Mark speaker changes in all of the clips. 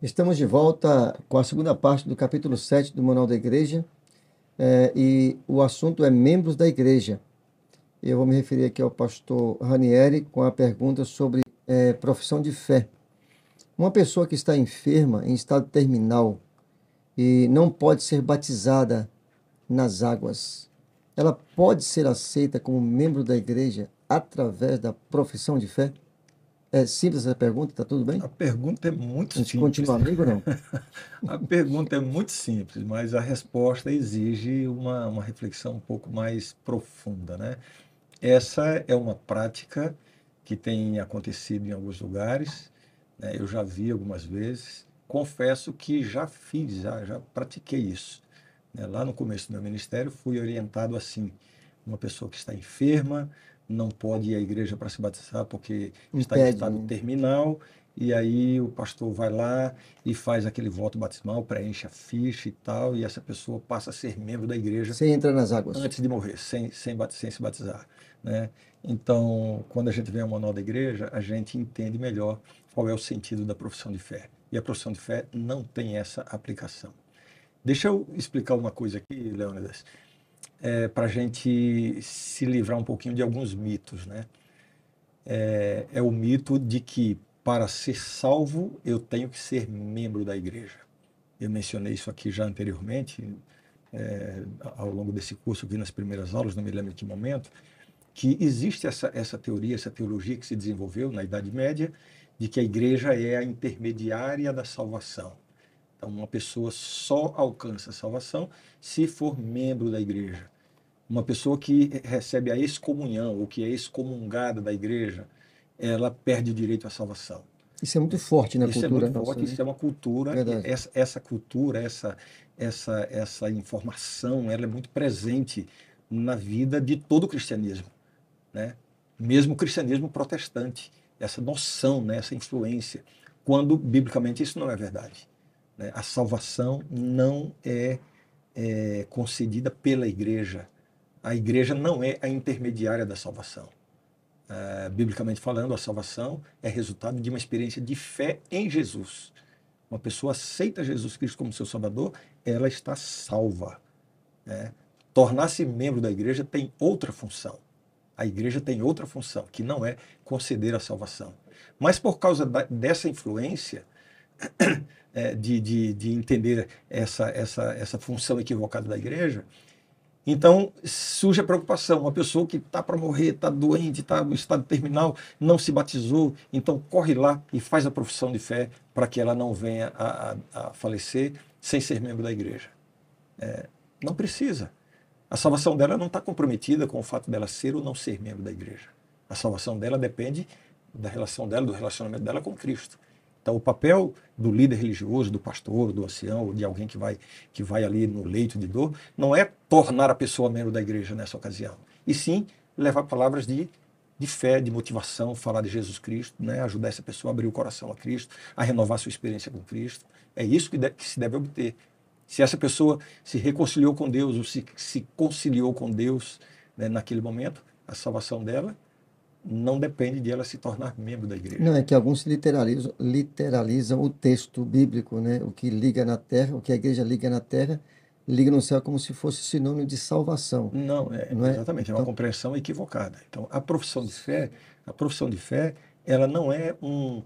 Speaker 1: Estamos de volta com a segunda parte do capítulo 7 do Manual da Igreja é, e o assunto é membros da Igreja. Eu vou me referir aqui ao pastor Ranieri com a pergunta sobre é, profissão de fé. Uma pessoa que está enferma, em estado terminal, e não pode ser batizada nas águas, ela pode ser aceita como membro da igreja através da profissão de fé? É simples essa pergunta, tá tudo bem?
Speaker 2: A pergunta é muito
Speaker 1: A gente
Speaker 2: simples.
Speaker 1: continua amigo ou não?
Speaker 2: A pergunta é muito simples, mas a resposta exige uma, uma reflexão um pouco mais profunda, né? Essa é uma prática que tem acontecido em alguns lugares, né? Eu já vi algumas vezes. Confesso que já fiz, já, já pratiquei isso. né? Lá no começo do meu ministério, fui orientado assim: uma pessoa que está enferma não pode ir à igreja para se batizar porque está em
Speaker 1: Impede,
Speaker 2: estado
Speaker 1: né?
Speaker 2: terminal. E aí o pastor vai lá e faz aquele voto batismal, preenche a ficha e tal, e essa pessoa passa a ser membro da igreja
Speaker 1: Você entra nas águas.
Speaker 2: antes de morrer, sem, sem, sem se batizar. Né? Então, quando a gente vê o manual da igreja, a gente entende melhor qual é o sentido da profissão de fé. E a profissão de fé não tem essa aplicação. Deixa eu explicar uma coisa aqui, Leônidas, é, para a gente se livrar um pouquinho de alguns mitos. Né? É, é o mito de que para ser salvo eu tenho que ser membro da igreja. Eu mencionei isso aqui já anteriormente, é, ao longo desse curso aqui nas primeiras aulas, não me lembro em que momento, que existe essa, essa teoria, essa teologia que se desenvolveu na Idade Média, de que a igreja é a intermediária da salvação. Então, uma pessoa só alcança a salvação se for membro da igreja. Uma pessoa que recebe a excomunhão, ou que é excomungada da igreja, ela perde o direito à salvação.
Speaker 1: Isso é muito forte na
Speaker 2: Isso é
Speaker 1: cultura
Speaker 2: muito
Speaker 1: nossa.
Speaker 2: forte,
Speaker 1: né?
Speaker 2: isso é uma cultura, essa, essa cultura, essa, essa, essa informação, ela é muito presente na vida de todo o cristianismo, né? Mesmo o cristianismo protestante, essa noção, né? essa influência, quando biblicamente isso não é verdade. Né? A salvação não é, é concedida pela igreja. A igreja não é a intermediária da salvação. Eh, biblicamente falando, a salvação é resultado de uma experiência de fé em Jesus. Uma pessoa aceita Jesus Cristo como seu Salvador, ela está salva. né? Tornar-se membro da igreja tem outra função. A igreja tem outra função, que não é conceder a salvação. Mas por causa da- dessa influência, de, de, de entender essa, essa, essa função equivocada da igreja, então surge a preocupação. Uma pessoa que está para morrer, está doente, está no estado terminal, não se batizou, então corre lá e faz a profissão de fé para que ela não venha a, a- a falecer sem ser membro da igreja. É, não precisa. A salvação dela não está comprometida com o fato dela ser ou não ser membro da igreja. A salvação dela depende da relação dela, do relacionamento dela com Cristo. Então, o papel do líder religioso, do pastor, do ancião, de alguém que vai, que vai ali no leito de dor, não é tornar a pessoa membro da igreja nessa ocasião, e sim levar palavras de, de fé, de motivação, falar de Jesus Cristo, né? ajudar essa pessoa a abrir o coração a Cristo, a renovar sua experiência com Cristo. É isso que, de- que se deve obter. Se essa pessoa se reconciliou com Deus, ou se, se conciliou com Deus né, naquele momento, a salvação dela não depende de ela se tornar membro da igreja.
Speaker 1: Não, é que alguns literalizam, literalizam o texto bíblico, né? O que liga na terra, o que a igreja liga na terra, liga no céu como se fosse sinônimo de salvação.
Speaker 2: Não, é,
Speaker 1: Não é?
Speaker 2: exatamente, é uma
Speaker 1: Então-
Speaker 2: compreensão equivocada. Então, a profissão de fé, a profissão de fé, ela não é um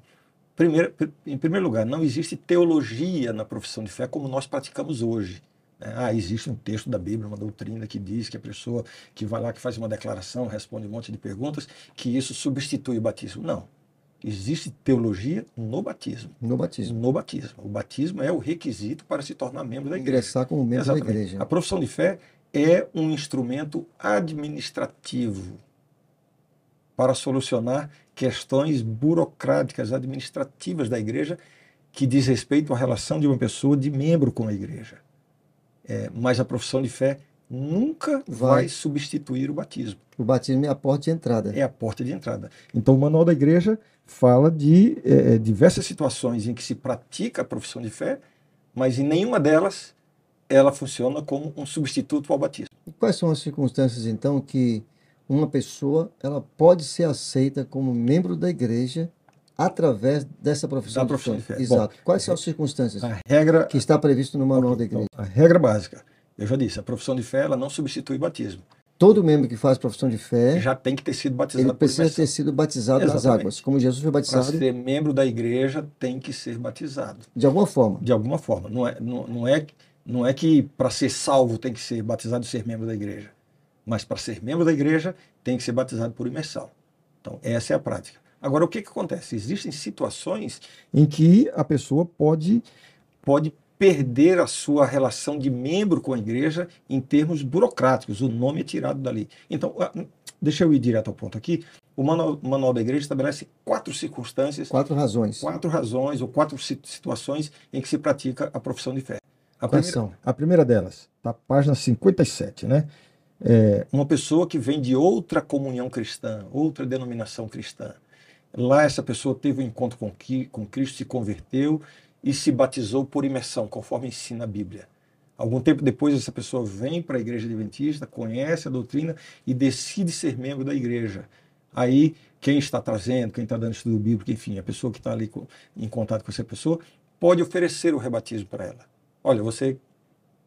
Speaker 2: primeiro, em primeiro lugar, não existe teologia na profissão de fé como nós praticamos hoje. Né? Ah, existe um texto da Bíblia, uma doutrina que diz que a pessoa que vai lá, que faz uma declaração, responde um monte de perguntas, que isso substitui o batismo. Não. Existe teologia no batismo.
Speaker 1: No batismo.
Speaker 2: No batismo. O batismo é o requisito para se tornar membro da igreja.
Speaker 1: Ingressar como membro da
Speaker 2: Exatamente.
Speaker 1: igreja.
Speaker 2: A profissão de fé é um instrumento administrativo para solucionar questões burocráticas administrativas da igreja que diz respeito à relação de uma pessoa de membro com a igreja. É, mas a profissão de fé nunca vai.
Speaker 1: Vai.
Speaker 2: substituir o batismo.
Speaker 1: O batismo é a porta de entrada.
Speaker 2: É a porta de entrada. Então, o Manual da Igreja fala de eh, diversas situações em que se pratica a profissão de fé, mas em nenhuma delas ela funciona como um substituto ao batismo.
Speaker 1: E quais são as circunstâncias, então, que uma pessoa ela pode ser aceita como membro da igreja através dessa profissão,
Speaker 2: Da profissão de fé. Bom,
Speaker 1: Exato. Quais são as circunstâncias
Speaker 2: A regra,
Speaker 1: que está previsto no manual da
Speaker 2: então,
Speaker 1: igreja?
Speaker 2: a regra básica, eu já disse, a profissão de fé ela não substitui batismo.
Speaker 1: Todo membro que faz profissão de fé,
Speaker 2: Já tem que ter sido batizado
Speaker 1: É. ele precisa ter sido batizado nas
Speaker 2: Exatamente.
Speaker 1: águas. Como Jesus foi
Speaker 2: Para
Speaker 1: batizado
Speaker 2: ser membro da igreja tem que ser batizado.
Speaker 1: de alguma forma.
Speaker 2: de alguma forma. Não é, não, não é, não é que para ser salvo tem que ser batizado e ser membro da igreja. Mas para ser membro da igreja tem que ser batizado por imersão. Então, essa é a prática. Agora, o que, que acontece? Existem situações em que a pessoa pode, pode perder a sua relação de membro com a igreja em termos burocráticos. O nome é tirado dali. Então, ah, deixa eu ir direto ao ponto aqui. O manual, o manual da igreja estabelece quatro circunstâncias
Speaker 1: Quatro razões.
Speaker 2: quatro razões ou quatro si- situações em que se pratica a profissão de fé. A
Speaker 1: Quais
Speaker 2: primeira,
Speaker 1: são?
Speaker 2: a primeira delas, tá página 57, né? É uma pessoa que vem de outra comunhão cristã, outra denominação cristã. Lá essa pessoa teve um encontro com, com Cristo, se converteu e se batizou por imersão, conforme ensina a Bíblia. Algum tempo depois, essa pessoa vem para a igreja adventista, conhece a doutrina e decide ser membro da igreja. Aí, quem está trazendo, quem está dando estudo bíblico, enfim, a pessoa que está ali em contato com essa pessoa, pode oferecer o rebatismo para ela. Olha, você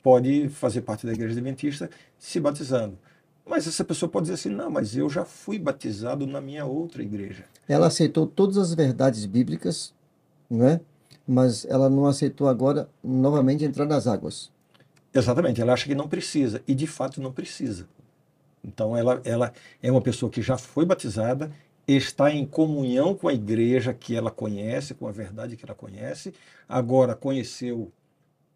Speaker 2: pode fazer parte da igreja adventista se batizando. Mas essa pessoa pode dizer assim: não, mas eu já fui batizado na minha outra igreja.
Speaker 1: Ela aceitou todas as verdades bíblicas, né? mas ela não aceitou agora novamente entrar nas águas.
Speaker 2: Exatamente, ela acha que não precisa, e de fato não precisa. Então ela, ela é uma pessoa que já foi batizada, está em comunhão com a igreja que ela conhece, com a verdade que ela conhece, agora conheceu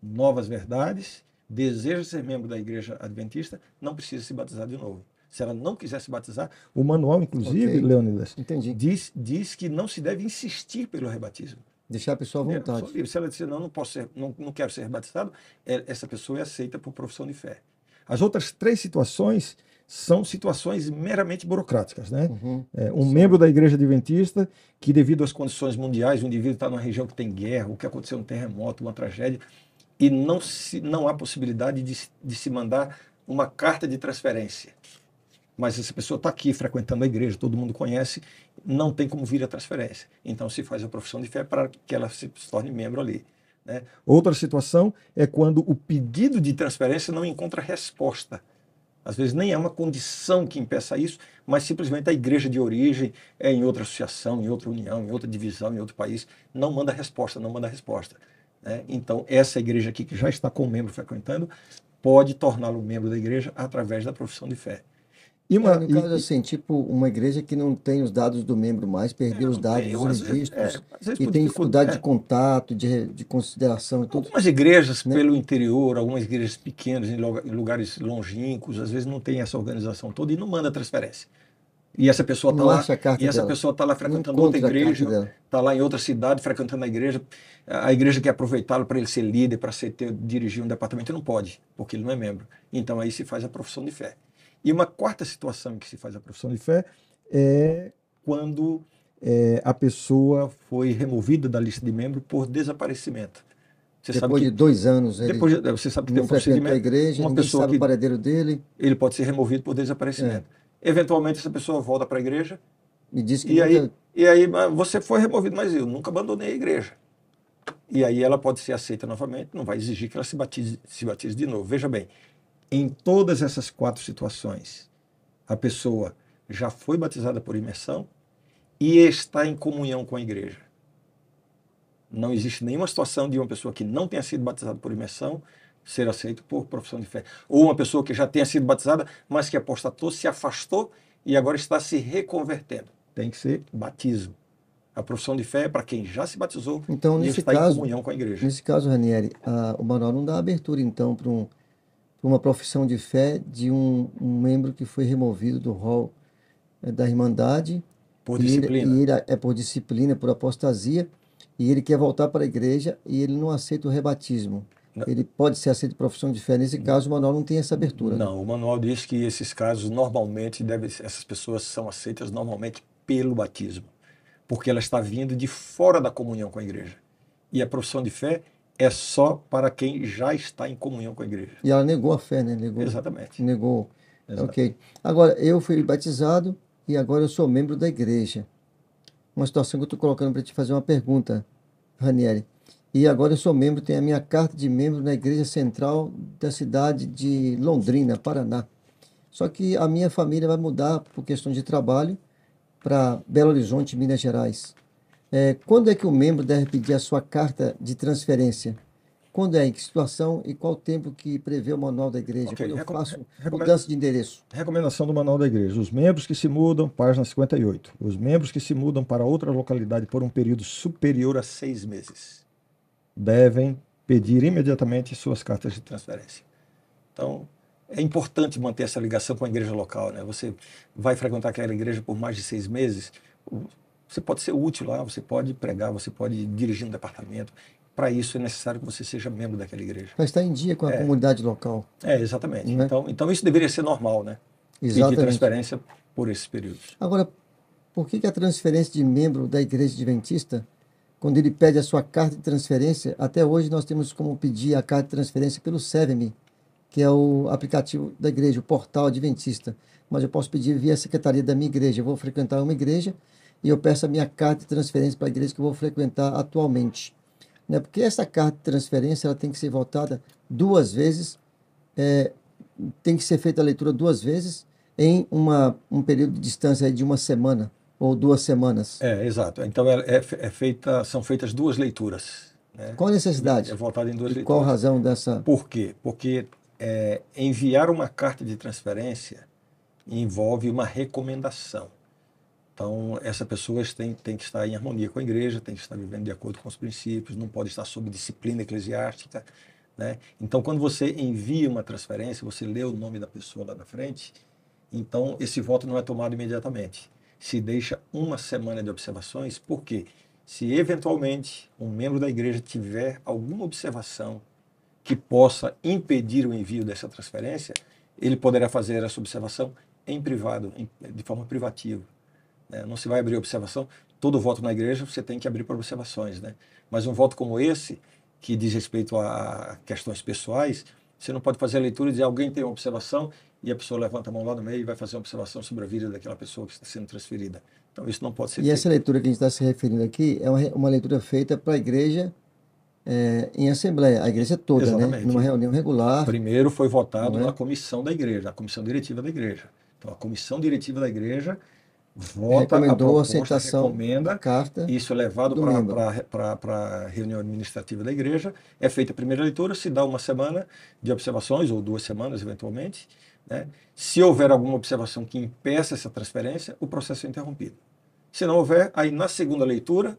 Speaker 2: novas verdades, deseja ser membro da igreja adventista, não precisa se batizar de novo. Se ela não quiser se batizar, o manual, inclusive,
Speaker 1: Ok.
Speaker 2: Leonidas,
Speaker 1: Entendi.
Speaker 2: diz, diz que não se deve insistir pelo rebatismo.
Speaker 1: Deixar a pessoa à
Speaker 2: É,
Speaker 1: vontade.
Speaker 2: livre. Se ela disser, não, não posso ser, não, não quero ser batizado, é- essa pessoa é aceita por profissão de fé. As outras três situações são situações meramente burocráticas, né?
Speaker 1: Uhum.
Speaker 2: É, um membro da igreja adventista que, devido às condições mundiais, o indivíduo está numa região que tem guerra, o que aconteceu um terremoto, uma tragédia, e não, se, não há possibilidade de, de se mandar uma carta de transferência. Mas essa pessoa está aqui frequentando a igreja, todo mundo conhece, não tem como vir a transferência. Então se faz a profissão de fé para que ela se torne membro ali. né? Outra situação é quando o pedido de transferência não encontra resposta. Às vezes nem é uma condição que impeça isso, mas simplesmente a igreja de origem é em outra associação, em outra união, em outra divisão, em outro país, não manda resposta, não manda resposta. Né? Então, essa igreja aqui, que já está com o membro frequentando, pode torná-lo membro da igreja através da profissão de fé. E uma,
Speaker 1: É, no
Speaker 2: e-
Speaker 1: caso, assim, tipo uma igreja que não tem os dados do membro mais, perdeu os dados,
Speaker 2: tem,
Speaker 1: os
Speaker 2: às vezes-
Speaker 1: registros,
Speaker 2: é,
Speaker 1: e tem dificuldade
Speaker 2: é.
Speaker 1: de contato, de, de consideração e tudo.
Speaker 2: Algumas igrejas
Speaker 1: né?
Speaker 2: pelo interior, algumas igrejas pequenas, em lugares longínquos, às vezes não tem essa organização toda e não manda transferência. E essa pessoa está lá, e essa
Speaker 1: dela.
Speaker 2: pessoa está lá frequentando outra igreja, está lá em outra cidade frequentando a igreja. A igreja quer aproveitá-lo para ele ser líder, para ser, ter, dirigir um departamento, não pode, porque ele não é membro. Então aí se faz a profissão de fé. E uma quarta situação em que se faz a profissão de fé é quando é, a pessoa foi removida da lista de membro por desaparecimento. Você sabe
Speaker 1: Depois
Speaker 2: que
Speaker 1: de dois anos, ele
Speaker 2: depois de- você sabe que tem um
Speaker 1: frequentou a
Speaker 2: procedimento,
Speaker 1: igreja,
Speaker 2: uma pessoa
Speaker 1: sabe
Speaker 2: que
Speaker 1: o paradeiro dele
Speaker 2: ele pode ser removido por desaparecimento. Eventualmente essa pessoa volta para a igreja
Speaker 1: e disse que
Speaker 2: e aí, e aí mas você foi removido, mas eu nunca abandonei a igreja. E aí ela pode ser aceita novamente, não vai exigir que ela se batize, se batize de novo. Veja bem, em todas essas quatro situações, a pessoa já foi batizada por imersão e está em comunhão com a igreja. Não existe nenhuma situação de uma pessoa que não tenha sido batizada por imersão ser aceito por profissão de fé. Ou uma pessoa que já tenha sido batizada, mas que apostatou, se afastou e agora está se reconvertendo. Tem que ser batismo. A profissão de fé é para quem já se batizou
Speaker 1: Então,
Speaker 2: e
Speaker 1: nesse
Speaker 2: está em
Speaker 1: caso,
Speaker 2: comunhão com a igreja.
Speaker 1: nesse caso, Ranieri, a- o manual não dá abertura, então, para um, uma profissão de fé de um, um membro que foi removido do rol eh, da Irmandade
Speaker 2: Por
Speaker 1: ele-
Speaker 2: disciplina.
Speaker 1: e ele é por disciplina, por apostasia, e ele quer voltar para a igreja e ele não aceita o rebatismo. Ele pode ser aceito profissão de fé. Nesse caso, o manual não tem essa abertura. né?
Speaker 2: Não, o manual diz que esses casos normalmente devem, essas pessoas são aceitas normalmente pelo batismo, porque ela está vindo de fora da comunhão com a igreja. E a profissão de fé é só para quem já está em comunhão com a igreja.
Speaker 1: E ela negou a fé, né? Negou,
Speaker 2: Exatamente.
Speaker 1: negou.
Speaker 2: Exato.
Speaker 1: Ok. Agora, eu fui batizado e agora eu sou membro da igreja. uma situação que eu estou colocando para te fazer uma pergunta, Ranieri. E agora eu sou membro, tenho a minha carta de membro na Igreja Central da cidade de Londrina, Paraná. Só que a minha família vai mudar por questão de trabalho para Belo Horizonte, Minas Gerais. É, quando é que o membro deve pedir a sua carta de transferência? Quando é, em que situação e qual tempo que prevê o manual da igreja? Okay. Quando eu faço mudança de endereço.
Speaker 2: Recomendação do manual da igreja. Os membros que se mudam, página 58. Os membros que se mudam para outra localidade por um período superior a seis meses devem pedir imediatamente suas cartas de transferência. Então, é importante manter essa ligação com a igreja local. Né? Você vai frequentar aquela igreja por mais de seis meses, você pode ser útil lá, você pode pregar, você pode dirigir um departamento. Para isso é necessário que você seja membro daquela igreja.
Speaker 1: Mas está em dia com a é. comunidade local.
Speaker 2: É, exatamente. Né? Então, então isso deveria ser normal, né? Exatamente. Pedir transferência por esses períodos.
Speaker 1: Agora, por que, que a transferência de membro da igreja adventista, quando ele pede a sua carta de transferência, até hoje nós temos como pedir a carta de transferência pelo SEVME, que é o aplicativo da igreja, o portal adventista. Mas eu posso pedir via secretaria da minha igreja. Eu vou frequentar uma igreja e eu peço a minha carta de transferência para a igreja que eu vou frequentar atualmente. Né? Porque essa carta de transferência ela tem que ser votada duas vezes, é, tem que ser feita a leitura duas vezes em uma, um período de distância de uma semana ou duas semanas.
Speaker 2: É, exato. Então é, é, é feita, são feitas duas leituras.
Speaker 1: Né? Qual a necessidade?
Speaker 2: É votada em duas
Speaker 1: e
Speaker 2: leituras.
Speaker 1: Qual a razão dessa?
Speaker 2: Por quê? Porque é, enviar uma carta de transferência envolve uma recomendação. Então, essa pessoa tem, tem que estar em harmonia com a igreja, tem que estar vivendo de acordo com os princípios, não pode estar sob disciplina eclesiástica. Né? Então, quando você envia uma transferência, você lê o nome da pessoa lá na frente, então esse voto não é tomado imediatamente. Se deixa uma semana de observações, porque se eventualmente um membro da igreja tiver alguma observação que possa impedir o envio dessa transferência, ele poderá fazer essa observação em privado, em, de forma privativa. Né? Não se vai abrir observação. Todo voto na igreja você tem que abrir para observações. Né? Mas um voto como esse, que diz respeito a questões pessoais, você não pode fazer a leitura e dizer alguém tem uma observação e a pessoa levanta a mão lá no meio e vai fazer uma observação sobre a vida daquela pessoa que está sendo transferida. Então isso não pode ser.
Speaker 1: E feito. essa leitura que a gente está se referindo aqui é uma, uma leitura feita para a igreja é, em assembleia, a igreja toda, né? Exatamente. né? numa reunião regular.
Speaker 2: Primeiro foi votado é? na comissão da igreja, na comissão diretiva da igreja. Então a comissão diretiva da igreja vota
Speaker 1: Recomendou a,
Speaker 2: proposta,
Speaker 1: a aceitação
Speaker 2: recomenda,
Speaker 1: carta
Speaker 2: isso é levado para a reunião administrativa da igreja, é feita a primeira leitura, se dá uma semana de observações, ou duas semanas eventualmente. Né? Se houver alguma observação que impeça essa transferência, o processo é interrompido. Se não houver, aí na segunda leitura,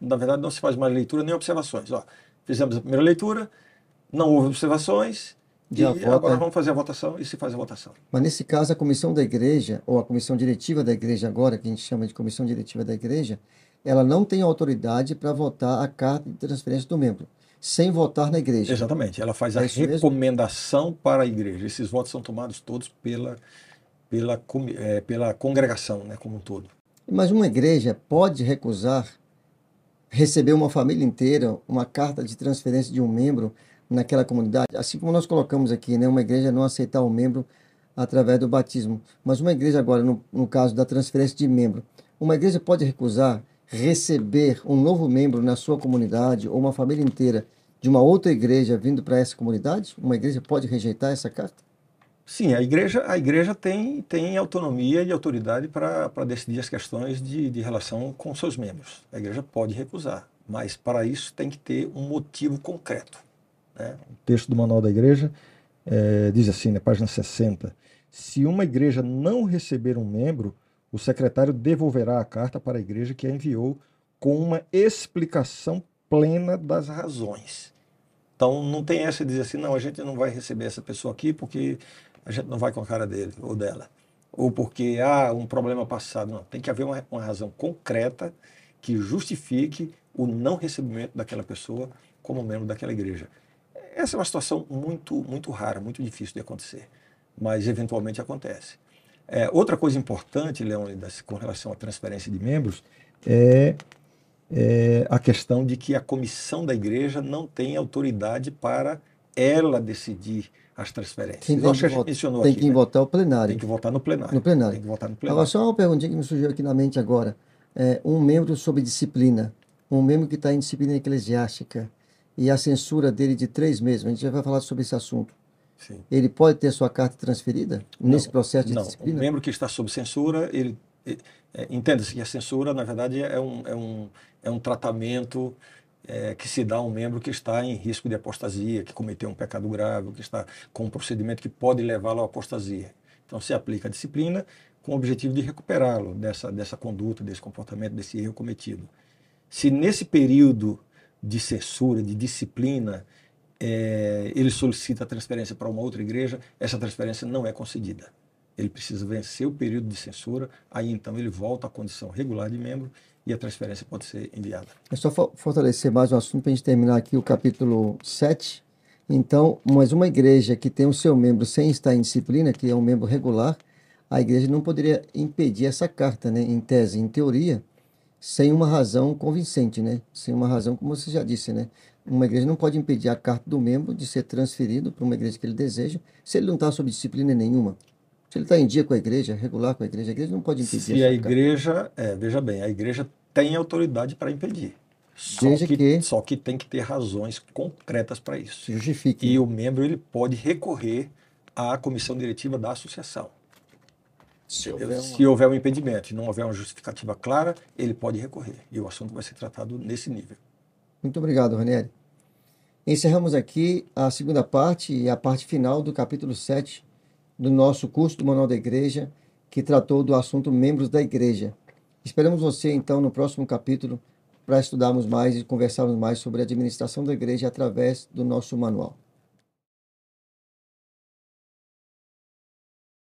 Speaker 2: na verdade não se faz mais leitura nem observações. Ó, fizemos a primeira leitura, não houve observações, e vota... agora vamos fazer a votação e se faz a votação.
Speaker 1: Mas nesse caso, a comissão da igreja, ou a comissão diretiva da igreja agora, que a gente chama de comissão diretiva da igreja, ela não tem autoridade para votar a carta de transferência do membro, sem votar na igreja.
Speaker 2: Exatamente, ela faz é a recomendação mesmo? para a igreja. Esses votos são tomados todos pela, pela, é, pela congregação né, como um todo.
Speaker 1: Mas uma igreja pode recusar receber uma família inteira uma carta de transferência de um membro naquela comunidade, assim como nós colocamos aqui, né, uma igreja não aceitar o membro através do batismo, mas uma igreja agora, no, no caso da transferência de membro, uma igreja pode recusar receber um novo membro na sua comunidade ou uma família inteira de uma outra igreja vindo para essa comunidade? Uma igreja pode rejeitar essa carta?
Speaker 2: Sim, a igreja, a igreja tem, tem autonomia e autoridade para decidir as questões de, de relação com seus membros. A igreja pode recusar, mas para isso tem que ter um motivo concreto. Né? O texto do Manual da Igreja é, diz assim, na página 60, se uma igreja não receber um membro, o secretário devolverá a carta para a igreja que a enviou com uma explicação plena das razões. Então não tem essa de dizer assim, não, a gente não vai receber essa pessoa aqui porque a gente não vai com a cara dele ou dela. Ou porque há ah, um problema passado. Não, tem que haver uma, uma razão concreta que justifique o não recebimento daquela pessoa como membro daquela igreja. Essa é uma situação muito, muito rara, muito difícil de acontecer, mas eventualmente acontece. É, outra coisa importante, Leônidas, com relação à transferência de membros, é, é, a questão de que a comissão da igreja não tem autoridade para ela decidir as transferências.
Speaker 1: Tem, que, mencionou tem aqui, que né? votar o plenário.
Speaker 2: Tem que votar no plenário.
Speaker 1: No plenário.
Speaker 2: Tem que votar no plenário.
Speaker 1: Agora, só uma perguntinha que me surgiu aqui na mente agora. é, um membro sob disciplina, um membro que está em disciplina eclesiástica, e a censura dele de três meses, a gente já vai falar sobre esse assunto. Sim. Ele pode ter sua carta transferida não, nesse processo de
Speaker 2: não.
Speaker 1: disciplina?
Speaker 2: Um membro que está sob censura, ele, é, entenda-se que a censura, na verdade, é um, é um, é um tratamento é, que se dá a um membro que está em risco de apostasia, que cometeu um pecado grave, que está com um procedimento que pode levá-lo à apostasia. Então, se aplica a disciplina com o objetivo de recuperá-lo dessa, dessa conduta, desse comportamento, desse erro cometido. Se nesse período de censura, de disciplina, é, ele solicita a transferência para uma outra igreja, essa transferência não é concedida. Ele precisa vencer o período de censura, aí então ele volta à condição regular de membro e a transferência pode ser enviada.
Speaker 1: É só fortalecer mais um assunto para a gente terminar aqui o capítulo 7. Então, mas uma igreja que tem o seu membro sem estar em disciplina, que é um membro regular, a igreja não poderia impedir essa carta, né? em tese, em teoria, sem uma razão convincente, né? Sem uma razão, como você já disse, né? Uma igreja não pode impedir a carta do membro de ser transferido para uma igreja que ele deseja, se ele não está sob disciplina nenhuma. Se ele está em dia com a igreja, regular com a igreja, a igreja não pode impedir.
Speaker 2: Se a igreja, é, veja bem, a igreja tem autoridade para impedir.
Speaker 1: Só que, que,
Speaker 2: só que tem que ter razões concretas para isso.
Speaker 1: Justifique.
Speaker 2: E o membro ele pode recorrer à comissão diretiva da associação. Se houver, uma... se houver um impedimento e não houver uma justificativa clara, ele pode recorrer. E o assunto vai ser tratado nesse nível.
Speaker 1: Muito obrigado, Ranieri. Encerramos aqui a segunda parte e a parte final do capítulo 7 do nosso curso do Manual da Igreja, que tratou do assunto membros da igreja. Esperamos você, então, no próximo capítulo para estudarmos mais e conversarmos mais sobre a administração da igreja através do nosso manual.